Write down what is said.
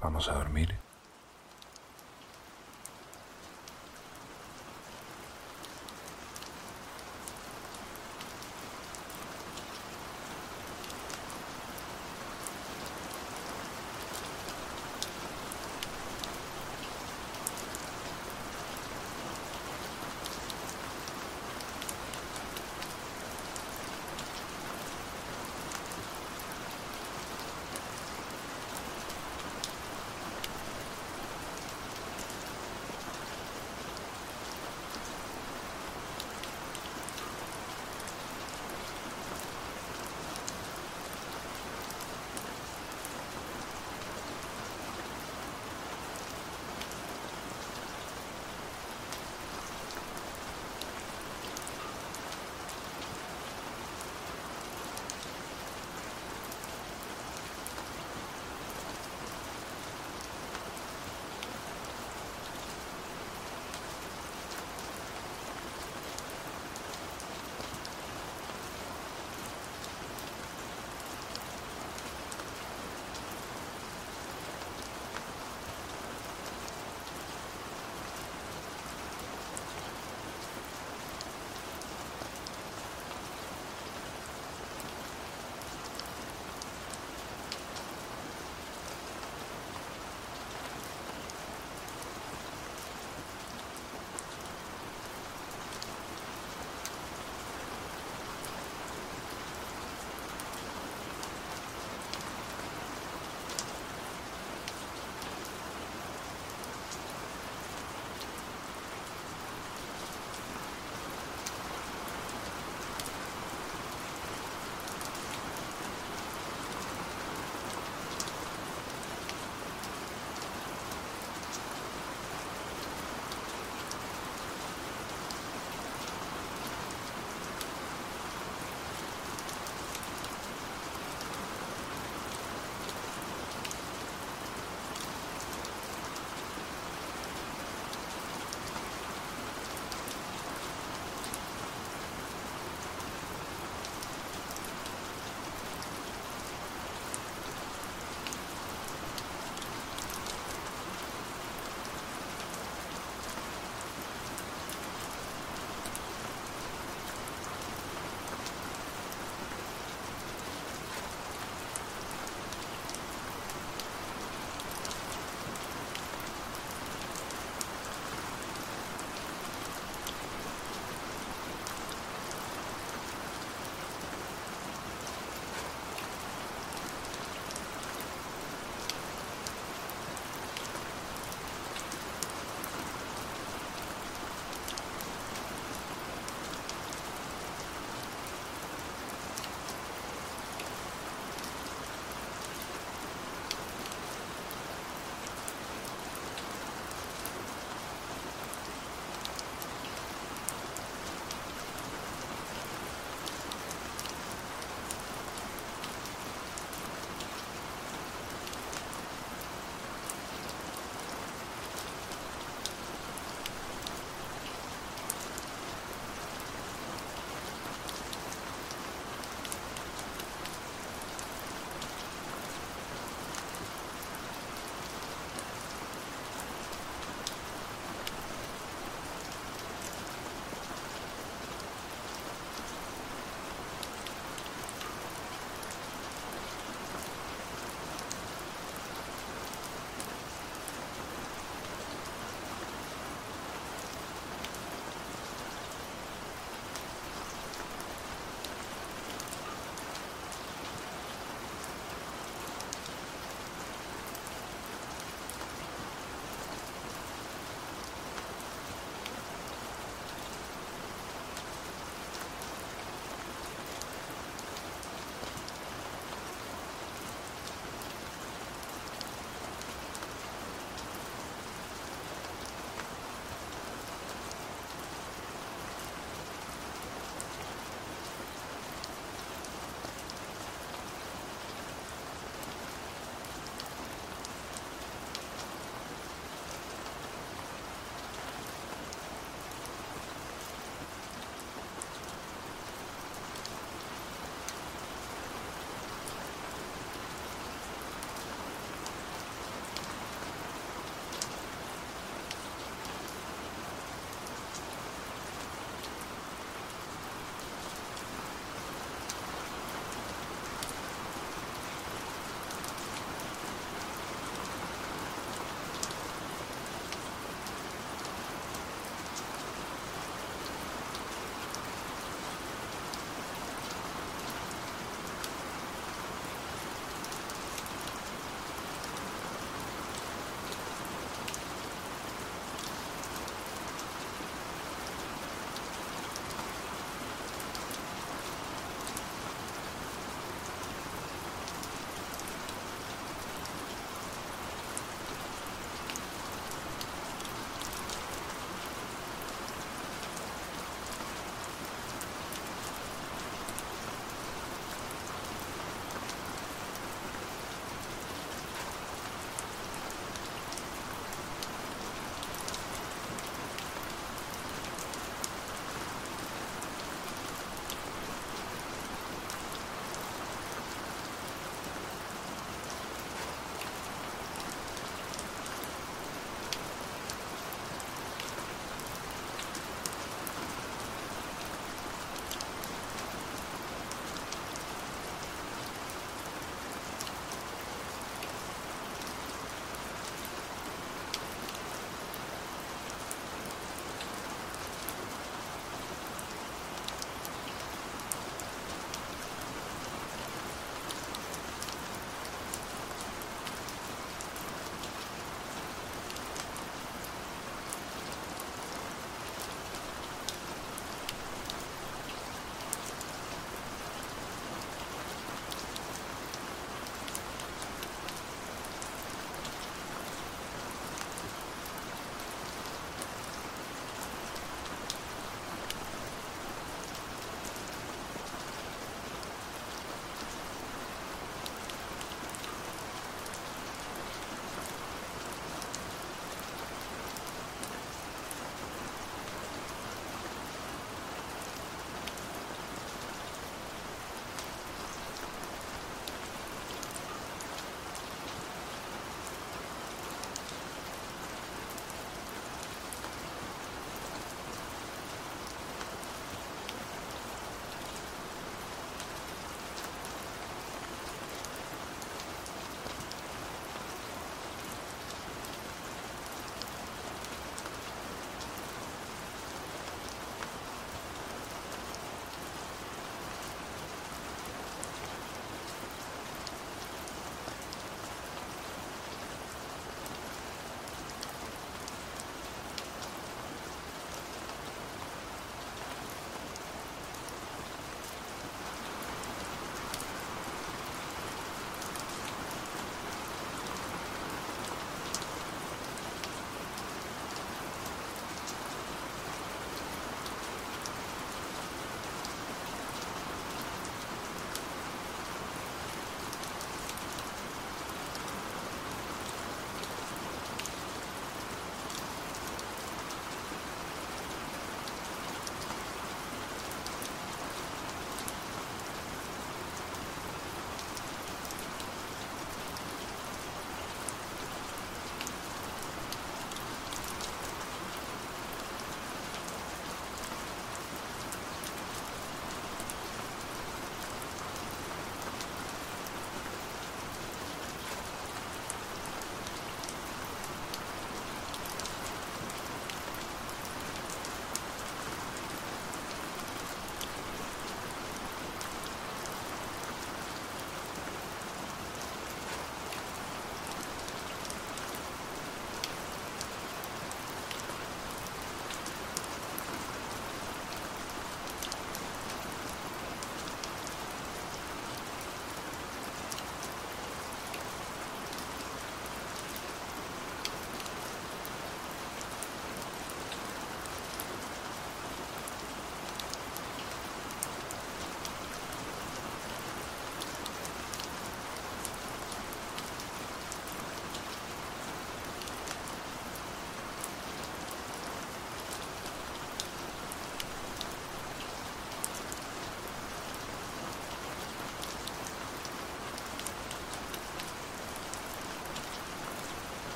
Vamos a dormir.